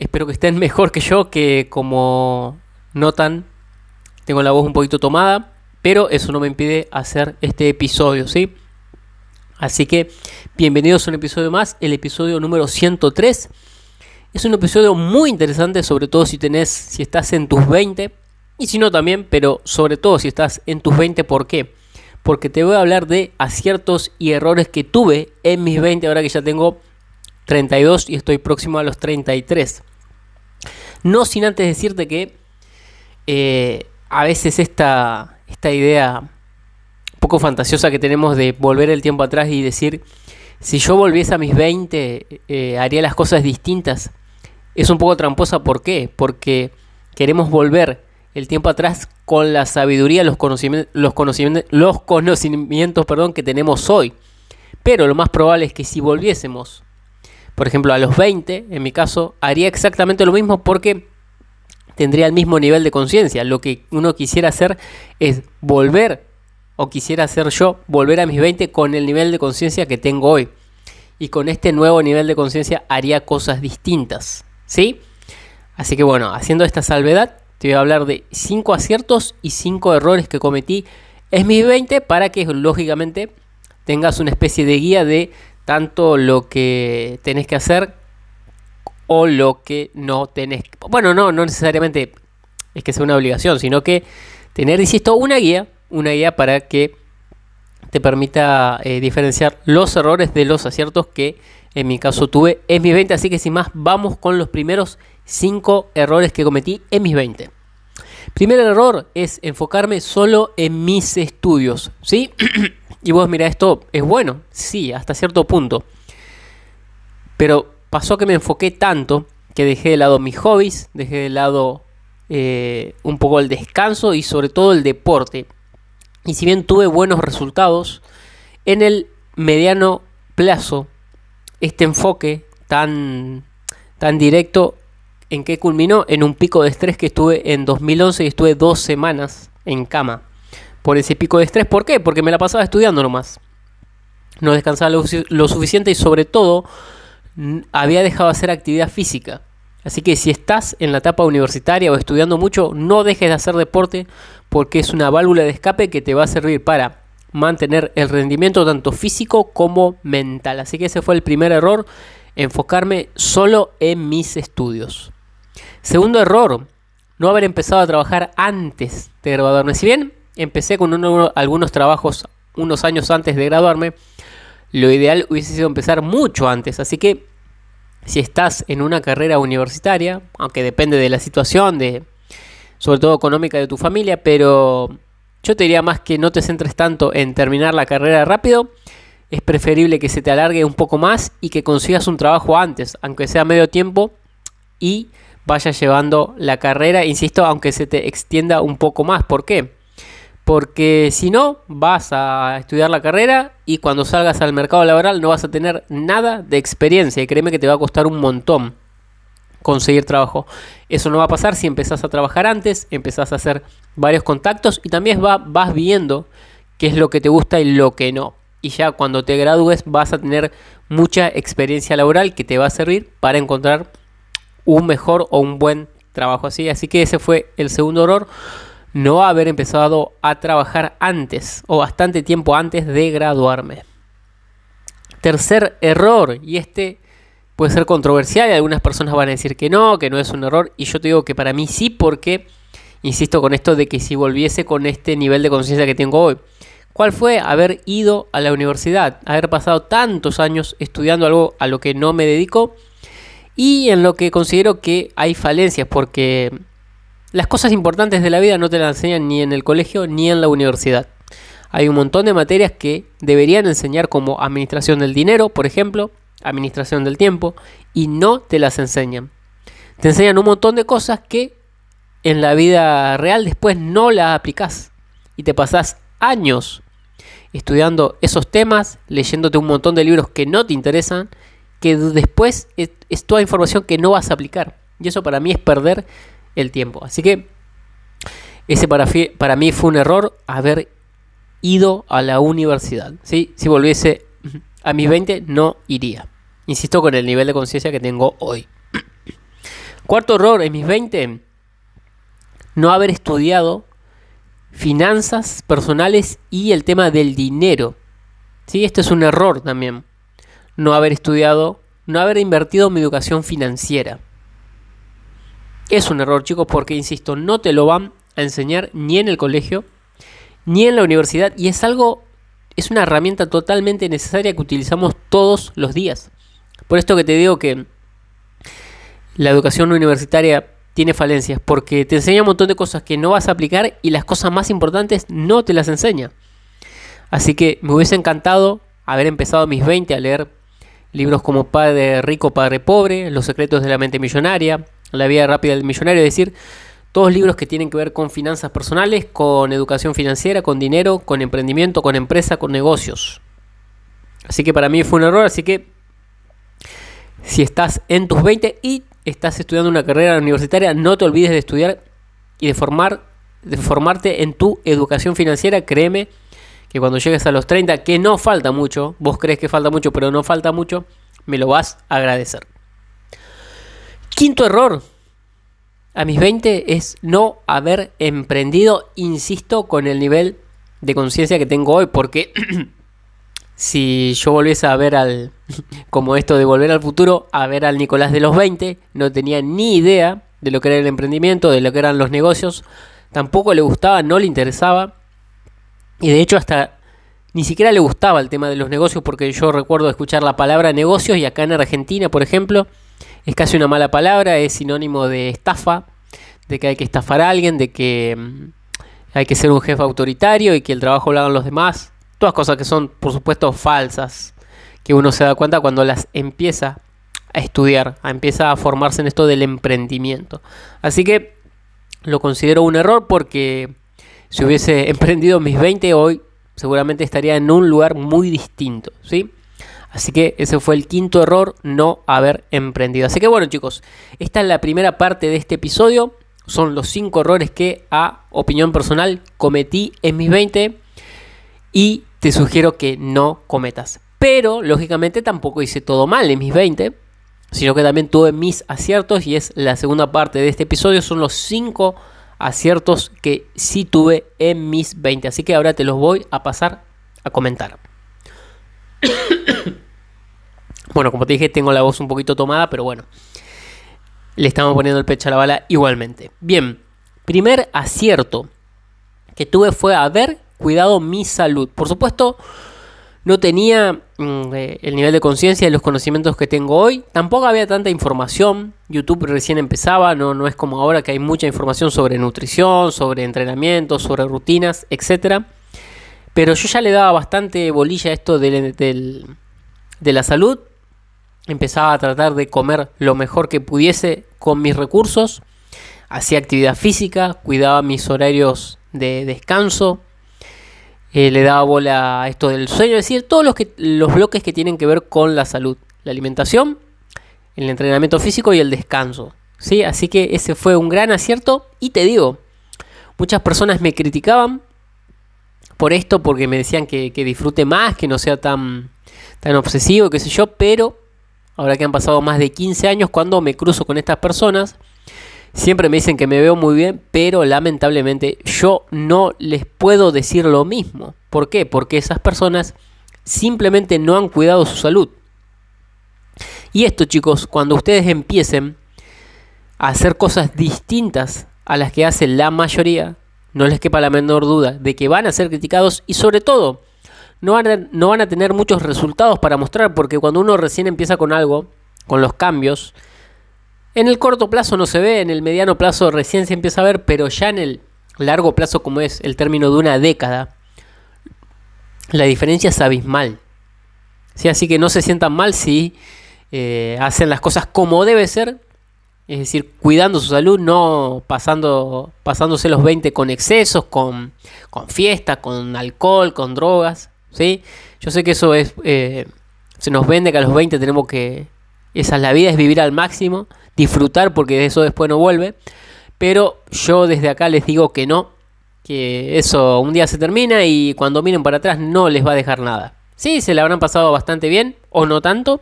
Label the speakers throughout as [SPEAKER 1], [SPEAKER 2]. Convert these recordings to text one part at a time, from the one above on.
[SPEAKER 1] Espero que estén mejor que yo, que como notan, tengo la voz un poquito tomada, pero eso no me impide hacer este episodio, ¿sí? Así que bienvenidos a un episodio más, el episodio número 103. Es un episodio muy interesante, sobre todo si tenés, si estás en tus 20, y si no también, pero sobre todo si estás en tus 20, ¿por qué? Porque te voy a hablar de aciertos y errores que tuve en mis 20, ahora que ya tengo 32 y estoy próximo a los 33. No sin antes decirte que eh, a veces esta, esta idea un poco fantasiosa que tenemos de volver el tiempo atrás y decir, si yo volviese a mis 20, eh, haría las cosas distintas, es un poco tramposa. ¿Por qué? Porque queremos volver el tiempo atrás con la sabiduría, los conocimientos, los los conocimientos perdón, que tenemos hoy. Pero lo más probable es que si volviésemos por ejemplo, a los 20, en mi caso, haría exactamente lo mismo porque tendría el mismo nivel de conciencia. Lo que uno quisiera hacer es volver, o quisiera hacer yo, volver a mis 20 con el nivel de conciencia que tengo hoy. Y con este nuevo nivel de conciencia haría cosas distintas. ¿Sí? Así que bueno, haciendo esta salvedad, te voy a hablar de 5 aciertos y 5 errores que cometí en mis 20 para que lógicamente tengas una especie de guía de tanto lo que tenés que hacer o lo que no tenés. Bueno, no, no necesariamente es que sea una obligación, sino que tener, insisto, una guía, una guía para que te permita eh, diferenciar los errores de los aciertos que en mi caso tuve en mis 20. Así que sin más, vamos con los primeros 5 errores que cometí en mis 20. Primer error es enfocarme solo en mis estudios, ¿sí? Y vos, mira, esto es bueno, sí, hasta cierto punto. Pero pasó que me enfoqué tanto que dejé de lado mis hobbies, dejé de lado eh, un poco el descanso y sobre todo el deporte. Y si bien tuve buenos resultados, en el mediano plazo, este enfoque tan, tan directo, ¿en qué culminó? En un pico de estrés que estuve en 2011 y estuve dos semanas en cama por ese pico de estrés. ¿Por qué? Porque me la pasaba estudiando nomás. No descansaba lo, suficiente y sobre todo había dejado de hacer actividad física. Así que si estás en la etapa universitaria o estudiando mucho, no dejes de hacer deporte porque es una válvula de escape que te va a servir para mantener el rendimiento tanto físico como mental. Así que ese fue el primer error, enfocarme solo en mis estudios. Segundo error, no haber empezado a trabajar antes de graduarme. Si bien empecé con algunos trabajos unos años antes de graduarme. Lo ideal hubiese sido empezar mucho antes. Así que si estás en una carrera universitaria, aunque depende de la situación, de, sobre todo económica de tu familia, pero yo te diría más que no te centres tanto en terminar la carrera rápido. Es preferible que se te alargue un poco más y que consigas un trabajo antes, aunque sea medio tiempo, y vayas llevando la carrera, insisto, aunque se te extienda un poco más. ¿Por qué? Porque si no, vas a estudiar la carrera y cuando salgas al mercado laboral no vas a tener nada de experiencia y créeme que te va a costar un montón conseguir trabajo. Eso no va a pasar si empezás a trabajar antes, empezás a hacer varios contactos y también vas viendo qué es lo que te gusta y lo que no. Y ya cuando te gradúes vas a tener mucha experiencia laboral que te va a servir para encontrar un mejor o un buen trabajo así. Así que ese fue el segundo error no haber empezado a trabajar antes o bastante tiempo antes de graduarme. Tercer error, y este puede ser controversial y algunas personas van a decir que no, que no es un error, y yo te digo que para mí sí, porque insisto con esto de que si volviese con este nivel de conciencia que tengo hoy, ¿cuál fue haber ido a la universidad, haber pasado tantos años estudiando algo a lo que no me dedico y en lo que considero que hay falencias, porque las cosas importantes de la vida no te las enseñan ni en el colegio ni en la universidad. Hay un montón de materias que deberían enseñar como administración del dinero, por ejemplo, administración del tiempo, y no te las enseñan. Te enseñan un montón de cosas que en la vida real después no la aplicás y te pasás años estudiando esos temas, leyéndote un montón de libros que no te interesan, que después es, es toda información que no vas a aplicar. Y eso para mí es perder el tiempo. Así que ese para, para mí fue un error haber ido a la universidad. ¿sí? Si volviese a mis 20 no iría. Insisto con el nivel de conciencia que tengo hoy. Cuarto error en mis 20, no haber estudiado finanzas personales y el tema del dinero. ¿Sí? Este es un error también. No haber estudiado, no haber invertido en mi educación financiera. Es un error, chicos, porque, insisto, no te lo van a enseñar ni en el colegio, ni en la universidad, y es algo, es una herramienta totalmente necesaria que utilizamos todos los días. Por esto que te digo que la educación universitaria tiene falencias, porque te enseña un montón de cosas que no vas a aplicar y las cosas más importantes no te las enseña. Así que me hubiese encantado haber empezado mis 20 a leer libros como Padre Rico, Padre Pobre, Los secretos de la mente millonaria, La vida rápida del millonario, es decir, todos libros que tienen que ver con finanzas personales, con educación financiera, con dinero, con emprendimiento, con empresa, con negocios. Así que para mí fue un error, así que si estás en tus 20 y estás estudiando una carrera universitaria, no te olvides de estudiar y de formar de formarte en tu educación financiera, créeme que cuando llegues a los 30, que no falta mucho, vos crees que falta mucho, pero no falta mucho, me lo vas a agradecer. Quinto error, a mis 20 es no haber emprendido, insisto, con el nivel de conciencia que tengo hoy, porque si yo volviese a ver al, como esto de volver al futuro, a ver al Nicolás de los 20, no tenía ni idea de lo que era el emprendimiento, de lo que eran los negocios, tampoco le gustaba, no le interesaba, y de hecho hasta ni siquiera le gustaba el tema de los negocios, porque yo recuerdo escuchar la palabra negocios y acá en Argentina, por ejemplo, es casi una mala palabra, es sinónimo de estafa, de que hay que estafar a alguien, de que mm, hay que ser un jefe autoritario y que el trabajo lo hagan los demás. Todas cosas que son, por supuesto, falsas, que uno se da cuenta cuando las empieza a estudiar, a empieza a formarse en esto del emprendimiento. Así que lo considero un error porque si hubiese emprendido mis 20 hoy, seguramente estaría en un lugar muy distinto, ¿sí? Así que ese fue el quinto error, no haber emprendido. Así que bueno chicos, esta es la primera parte de este episodio. Son los cinco errores que a opinión personal cometí en mis 20 y te sugiero que no cometas. Pero lógicamente tampoco hice todo mal en mis 20, sino que también tuve mis aciertos y es la segunda parte de este episodio. Son los cinco aciertos que sí tuve en mis 20. Así que ahora te los voy a pasar a comentar. Bueno, como te dije, tengo la voz un poquito tomada, pero bueno, le estamos poniendo el pecho a la bala igualmente. Bien, primer acierto que tuve fue haber cuidado mi salud. Por supuesto, no tenía mm, eh, el nivel de conciencia y los conocimientos que tengo hoy. Tampoco había tanta información. YouTube recién empezaba, no, no es como ahora que hay mucha información sobre nutrición, sobre entrenamiento, sobre rutinas, etc. Pero yo ya le daba bastante bolilla a esto de la salud empezaba a tratar de comer lo mejor que pudiese con mis recursos, hacía actividad física, cuidaba mis horarios de descanso, eh, le daba bola a esto del sueño, es decir, todos los, que, los bloques que tienen que ver con la salud, la alimentación, el entrenamiento físico y el descanso. ¿sí? Así que ese fue un gran acierto y te digo, muchas personas me criticaban por esto porque me decían que, disfrute más, que no sea tan, tan obsesivo, qué sé yo, pero ahora que han pasado más de 15 años, cuando me cruzo con estas personas, siempre me dicen que me veo muy bien, pero lamentablemente yo no les puedo decir lo mismo. ¿Por qué? Porque esas personas simplemente no han cuidado su salud. Y esto chicos, cuando ustedes empiecen a hacer cosas distintas a las que hace la mayoría, no les quepa la menor duda de que van a ser criticados y sobre todo no van, a, no van a tener muchos resultados para mostrar, porque cuando uno recién empieza con algo, con los cambios, en el corto plazo no se ve, en el mediano plazo recién se empieza a ver, pero ya en el largo plazo, como es el término de una década, la diferencia es abismal. ¿Sí? Así que no se sientan mal si eh, hacen las cosas como debe ser es decir, cuidando su salud, no pasando, pasándose los 20 con excesos, con, con fiestas, con alcohol, con drogas, ¿sí? Yo sé que eso es, eh, se nos vende que a los 20 tenemos que, esa es la vida, es vivir al máximo, disfrutar porque de eso después no vuelve, pero yo desde acá les digo que no, que eso un día se termina y cuando miren para atrás no les va a dejar nada. Sí, se le habrán pasado bastante bien o no tanto,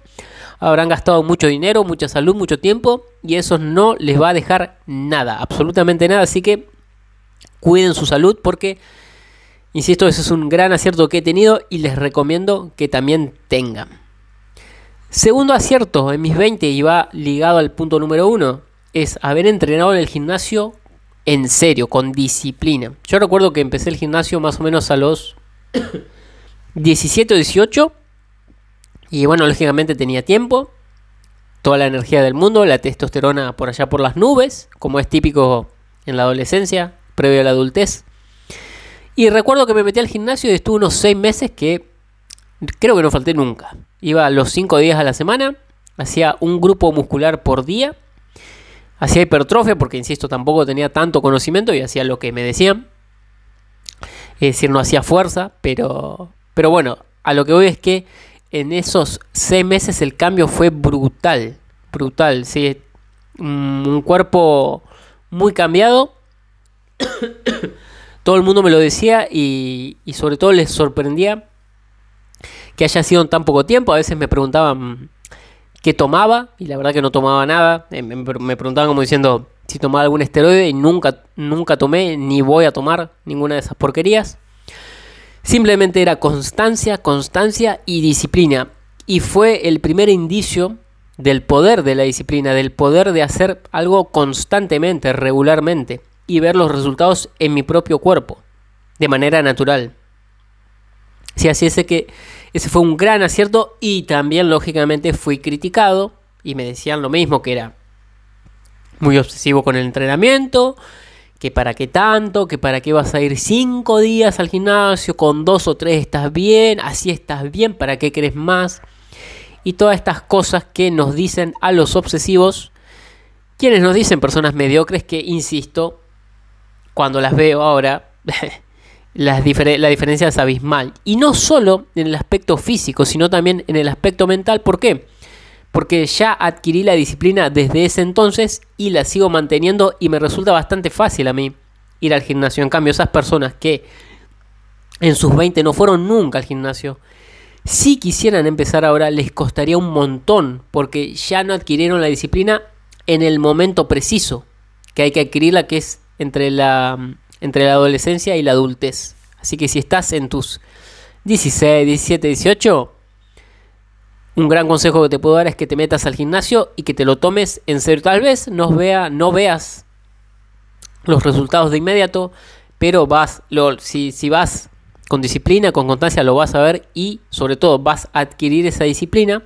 [SPEAKER 1] habrán gastado mucho dinero, mucha salud, mucho tiempo y eso no les va a dejar nada, absolutamente nada. Así que cuiden su salud porque, insisto, ese es un gran acierto que he tenido y les recomiendo que también tengan. Segundo acierto en mis 20 y va ligado al punto número uno es haber entrenado en el gimnasio en serio, con disciplina. Yo recuerdo que empecé el gimnasio más o menos a los 17 o 18 y bueno, lógicamente tenía tiempo, toda la energía del mundo, la testosterona por allá por las nubes, como es típico en la adolescencia, previo a la adultez. Y recuerdo que me metí al gimnasio y estuve unos 6 meses que creo que no falté nunca. Iba los 5 días a la semana, hacía un grupo muscular por día, hacía hipertrofia porque, insisto, tampoco tenía tanto conocimiento y hacía lo que me decían. Es decir, no hacía fuerza, pero, pero bueno, a lo que voy es que en esos seis meses el cambio fue brutal, brutal, sí, un cuerpo muy cambiado. todo el mundo me lo decía y, sobre todo les sorprendía que haya sido en tan poco tiempo. A veces me preguntaban qué tomaba y la verdad que no tomaba nada. Eh, me preguntaban como diciendo si tomaba algún esteroide y nunca, nunca tomé ni voy a tomar ninguna de esas porquerías. Simplemente era constancia, constancia y disciplina. Y fue el primer indicio del poder de la disciplina, del poder de hacer algo constantemente, regularmente, y ver los resultados en mi propio cuerpo, de manera natural. Si así es que ese fue un gran acierto y también lógicamente fui criticado y me decían lo mismo, que era muy obsesivo con el entrenamiento, que para qué tanto, que para qué vas a ir cinco días al gimnasio, con dos o tres estás bien, así estás bien, para qué crees más. Y todas estas cosas que nos dicen a los obsesivos, quienes nos dicen personas mediocres que, insisto, cuando las veo ahora, la diferencia es abismal. Y no solo en el aspecto físico, sino también en el aspecto mental. ¿Por qué? Porque ya adquirí la disciplina desde ese entonces y la sigo manteniendo y me resulta bastante fácil a mí ir al gimnasio. En cambio, esas personas que en sus 20 no fueron nunca al gimnasio, si quisieran empezar ahora les costaría un montón porque ya no adquirieron la disciplina en el momento preciso que hay que adquirirla que es entre la, entre la adolescencia y la adultez. Así que si estás en tus 16, 17, 18, un gran consejo que te puedo dar es que te metas al gimnasio y que te lo tomes en serio. Tal vez no, vea, no veas los resultados de inmediato, pero vas, lo, si, si vas con disciplina, con constancia, lo vas a ver y sobre todo vas a adquirir esa disciplina,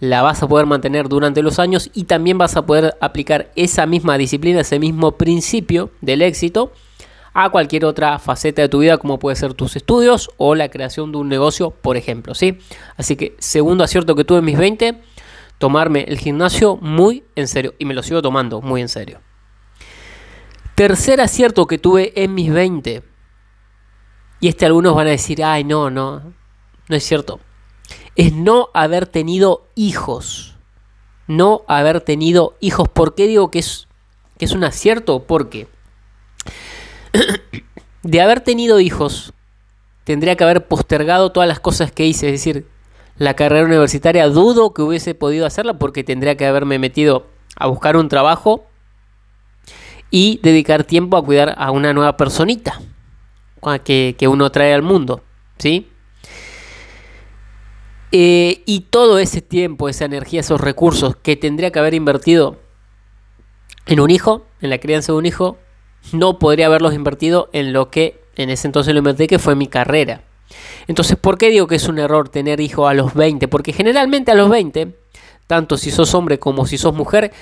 [SPEAKER 1] la vas a poder mantener durante los años y también vas a poder aplicar esa misma disciplina, ese mismo principio del éxito a cualquier otra faceta de tu vida como puede ser tus estudios o la creación de un negocio, por ejemplo, ¿sí? Así que segundo acierto que tuve en mis 20, tomarme el gimnasio muy en serio y me lo sigo tomando muy en serio. Tercer acierto que tuve en mis 20. Y este algunos van a decir, ay, no, no, no es cierto. Es no haber tenido hijos. No haber tenido hijos. ¿Por qué digo que es, que es un acierto? Porque de haber tenido hijos, tendría que haber postergado todas las cosas que hice. Es decir, la carrera universitaria dudo que hubiese podido hacerla porque tendría que haberme metido a buscar un trabajo y dedicar tiempo a cuidar a una nueva personita que, que uno trae al mundo. ¿Sí? Eh, y todo ese tiempo, esa energía, esos recursos que tendría que haber invertido en un hijo, en la crianza de un hijo, no podría haberlos invertido en lo que en ese entonces lo invertí, que fue mi carrera. Entonces, ¿por qué digo que es un error tener hijo a los 20? Porque generalmente a los 20, tanto si sos hombre como si sos mujer,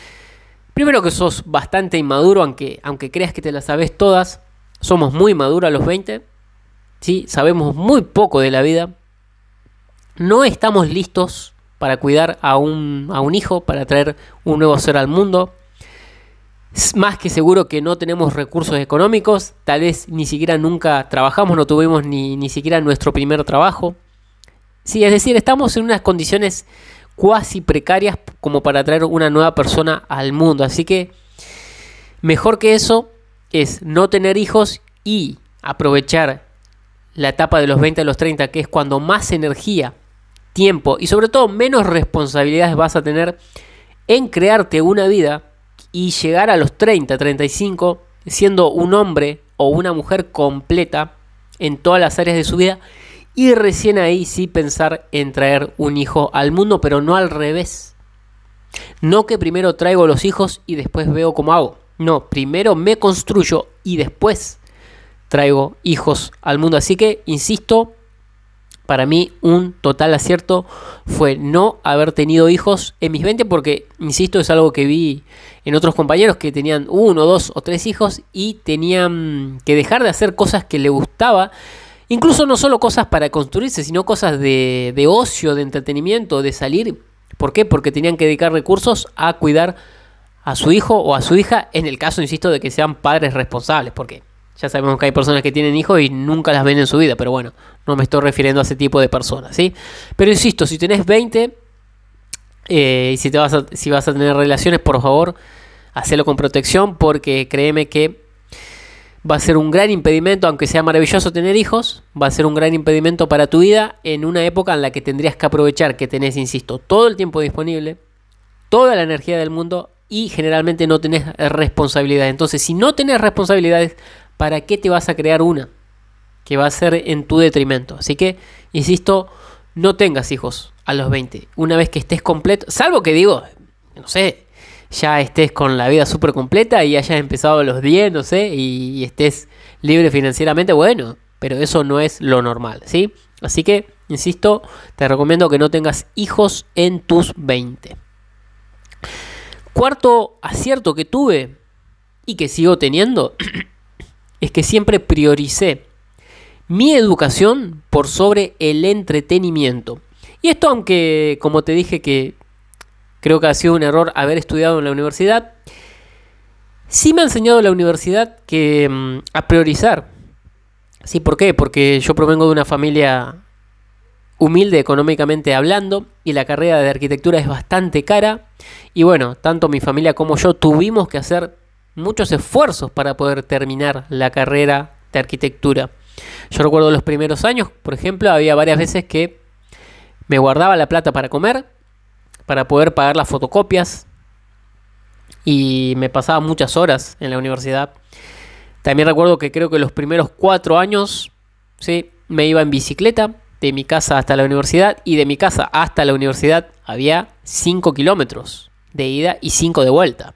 [SPEAKER 1] primero que sos bastante inmaduro, aunque, aunque creas que te las sabes todas, somos muy maduros a los 20, ¿sí? sabemos muy poco de la vida, no estamos listos para cuidar a un, a un hijo, para traer un nuevo ser al mundo, más que seguro que no tenemos recursos económicos, tal vez ni siquiera nunca trabajamos, no tuvimos ni, ni siquiera nuestro primer trabajo. Sí, es decir, estamos en unas condiciones cuasi precarias como para traer una nueva persona al mundo. Así que mejor que eso es no tener hijos y aprovechar la etapa de los 20 a los 30, que es cuando más energía, tiempo y sobre todo menos responsabilidades vas a tener en crearte una vida y llegar a los 30, 35 siendo un hombre o una mujer completa en todas las áreas de su vida y recién ahí sí pensar en traer un hijo al mundo, pero no al revés. No que primero traigo los hijos y después veo cómo hago. No, primero me construyo y después traigo hijos al mundo. Así que, insisto, para mí un total acierto fue no haber tenido hijos en mis 20 porque, insisto, es algo que vi en otros compañeros que tenían uno, dos o tres hijos y tenían que dejar de hacer cosas que le gustaba Incluso no solo cosas para construirse, sino cosas de, de ocio, de entretenimiento, de salir. ¿Por qué? Porque tenían que dedicar recursos a cuidar a su hijo o a su hija, en el caso, insisto, de que sean padres responsables, porque ya sabemos que hay personas que tienen hijos y nunca las ven en su vida, pero bueno, no me estoy refiriendo a ese tipo de personas, ¿sí? Pero insisto, si tenés 20 eh, y si, te vas a, si vas a tener relaciones, por favor, hacelo con protección, porque créeme que va a ser un gran impedimento, aunque sea maravilloso tener hijos, va a ser un gran impedimento para tu vida en una época en la que tendrías que aprovechar que tenés, insisto, todo el tiempo disponible, toda la energía del mundo y generalmente no tenés responsabilidades. Entonces, si no tenés responsabilidades, ¿para qué te vas a crear una? Que va a ser en tu detrimento. Así que, insisto, no tengas hijos a los 20. Una vez que estés completo, salvo que digo, no sé, ya estés con la vida súper completa y hayas empezado a los 10, no sé, y, estés libre financieramente, bueno, pero eso no es lo normal, ¿sí? Así que, insisto, te recomiendo que no tengas hijos en tus 20. Cuarto acierto que tuve y que sigo teniendo es que siempre prioricé mi educación por sobre el entretenimiento. Y esto aunque, como te dije, que Creo que ha sido un error haber estudiado en la universidad. Sí me ha enseñado la universidad que mm, a priorizar. ¿Sí? ¿Por qué? Porque yo provengo de una familia humilde económicamente hablando y la carrera de arquitectura es bastante cara. Y bueno, tanto mi familia como yo tuvimos que hacer muchos esfuerzos para poder terminar la carrera de arquitectura. Yo recuerdo los primeros años, por ejemplo, había varias veces que me guardaba la plata para comer para poder pagar las fotocopias y me pasaba muchas horas en la universidad. También recuerdo que creo que los primeros cuatro años ¿sí? me iba en bicicleta de mi casa hasta la universidad y de mi casa hasta la universidad había 5 kilómetros de ida y 5 de vuelta.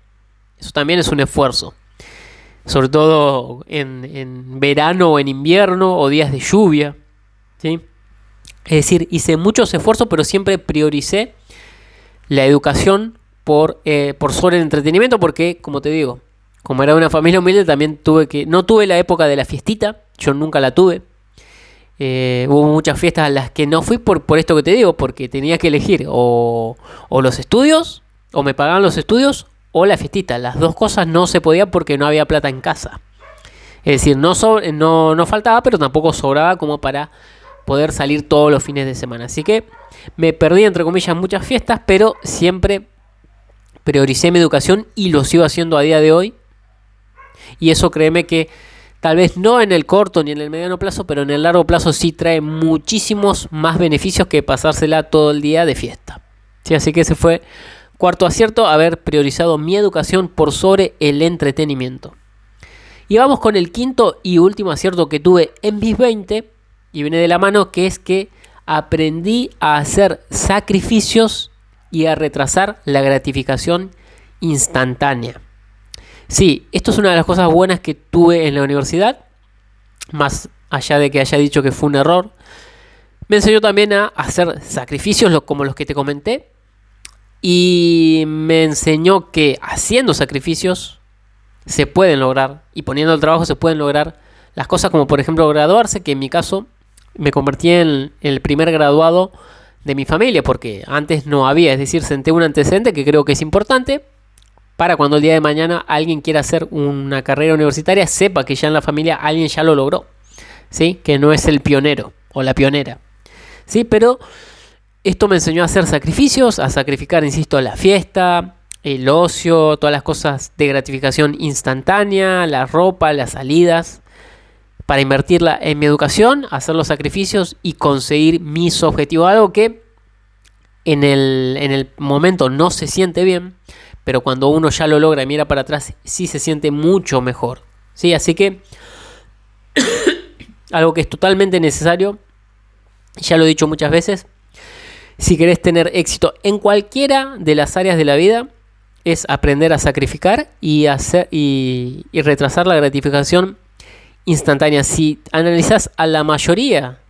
[SPEAKER 1] Eso también es un esfuerzo. Sobre todo en, en, verano o en invierno o días de lluvia. ¿sí? Es decir, hice muchos esfuerzos, pero siempre prioricé la educación por, eh, por sobre el entretenimiento, porque, como te digo, como era una familia humilde, también tuve que. No tuve la época de la fiestita, yo nunca la tuve. Eh, hubo muchas fiestas a las que no fui por, por esto que te digo, porque tenía que elegir o, o los estudios, o me pagaban los estudios, o la fiestita. Las dos cosas no se podían porque no había plata en casa. Es decir, no, no, no faltaba, pero tampoco sobraba como para poder salir todos los fines de semana. Así que me perdí, entre comillas, muchas fiestas, pero siempre prioricé mi educación y lo sigo haciendo a día de hoy. Y eso créeme que tal vez no en el corto ni en el mediano plazo, pero en el largo plazo sí trae muchísimos más beneficios que pasársela todo el día de fiesta. Sí, así que ese fue cuarto acierto, haber priorizado mi educación por sobre el entretenimiento. Y vamos con el quinto y último acierto que tuve en mis 20 y viene de la mano que es que aprendí a hacer sacrificios y a retrasar la gratificación instantánea. Sí, esto es una de las cosas buenas que tuve en la universidad, más allá de que haya dicho que fue un error. Me enseñó también a hacer sacrificios como los que te comenté y me enseñó que haciendo sacrificios se pueden lograr y poniendo el trabajo se pueden lograr las cosas como por ejemplo graduarse, que en mi caso me convertí en el primer graduado de mi familia, porque antes no había, es decir, senté un antecedente que creo que es importante, para cuando el día de mañana alguien quiera hacer una carrera universitaria, sepa que ya en la familia alguien ya lo logró, ¿sí? Que no es el pionero o la pionera, ¿sí? Pero esto me enseñó a hacer sacrificios, a sacrificar, insisto, la fiesta, el ocio, todas las cosas de gratificación instantánea, la ropa, las salidas, para invertirla en mi educación, hacer los sacrificios y conseguir mis objetivos. Algo que en el, en el momento no se siente bien, pero cuando uno ya lo logra y mira para atrás, sí se siente mucho mejor. ¿sí? Así que algo que es totalmente necesario, ya lo he dicho muchas veces, si querés tener éxito en cualquiera de las áreas de la vida, es aprender a sacrificar y, hacer, y, retrasar la gratificación instantánea. Si analizas a la mayoría,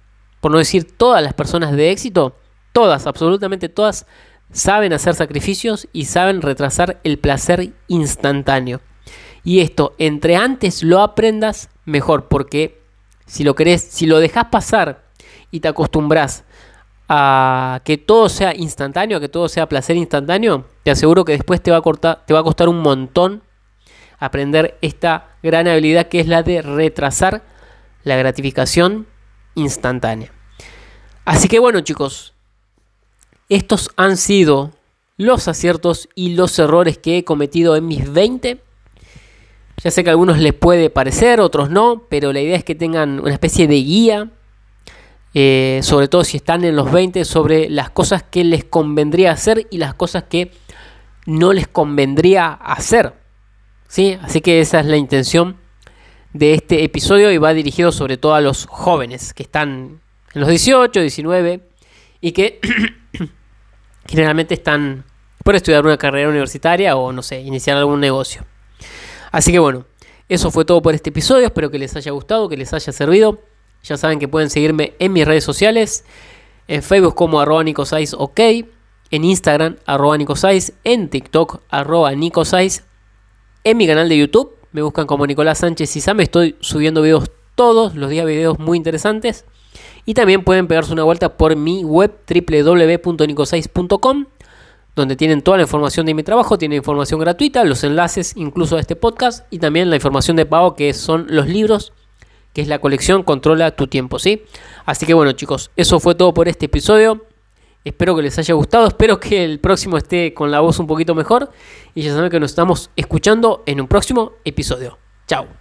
[SPEAKER 1] por no decir todas las personas de éxito, todas, absolutamente todas, saben hacer sacrificios y saben retrasar el placer instantáneo. Y esto, entre antes lo aprendas, mejor, porque si lo querés, si lo dejas pasar y te acostumbras a que todo sea instantáneo, a que todo sea placer instantáneo, te aseguro que después te va a, te va a costar un montón aprender esta gran habilidad que es la de retrasar la gratificación instantánea. Así que bueno chicos, estos han sido los aciertos y los errores que he cometido en mis 20. Ya sé que a algunos les puede parecer, otros no, pero la idea es que tengan una especie de guía eh, sobre todo si están en los 20, sobre las cosas que les convendría hacer y las cosas que no les convendría hacer. ¿sí? Así que esa es la intención de este episodio y va dirigido sobre todo a los jóvenes que están en los 18, 19 y que generalmente están por estudiar una carrera universitaria o no sé, iniciar algún negocio. Así que bueno, eso fue todo por este episodio, espero que les haya gustado, que les haya servido. Ya saben que pueden seguirme en mis redes sociales. En Facebook como arroba nicosais. En Instagram arroba nicosais. En TikTok arroba nicosais. En mi canal de YouTube me buscan como Nicolás Sánchez y Sam. Estoy subiendo videos todos los días, videos muy interesantes. Y también pueden pegarse una vuelta por mi web www.nicosais.com donde tienen toda la información de mi trabajo, tienen información gratuita, los enlaces incluso a este podcast y también la información de pago que son los libros que es la colección Controla tu tiempo, ¿sí? Así que bueno chicos, eso fue todo por este episodio. Espero que les haya gustado, espero que el próximo esté con la voz un poquito mejor y ya saben que nos estamos escuchando en un próximo episodio. Chao.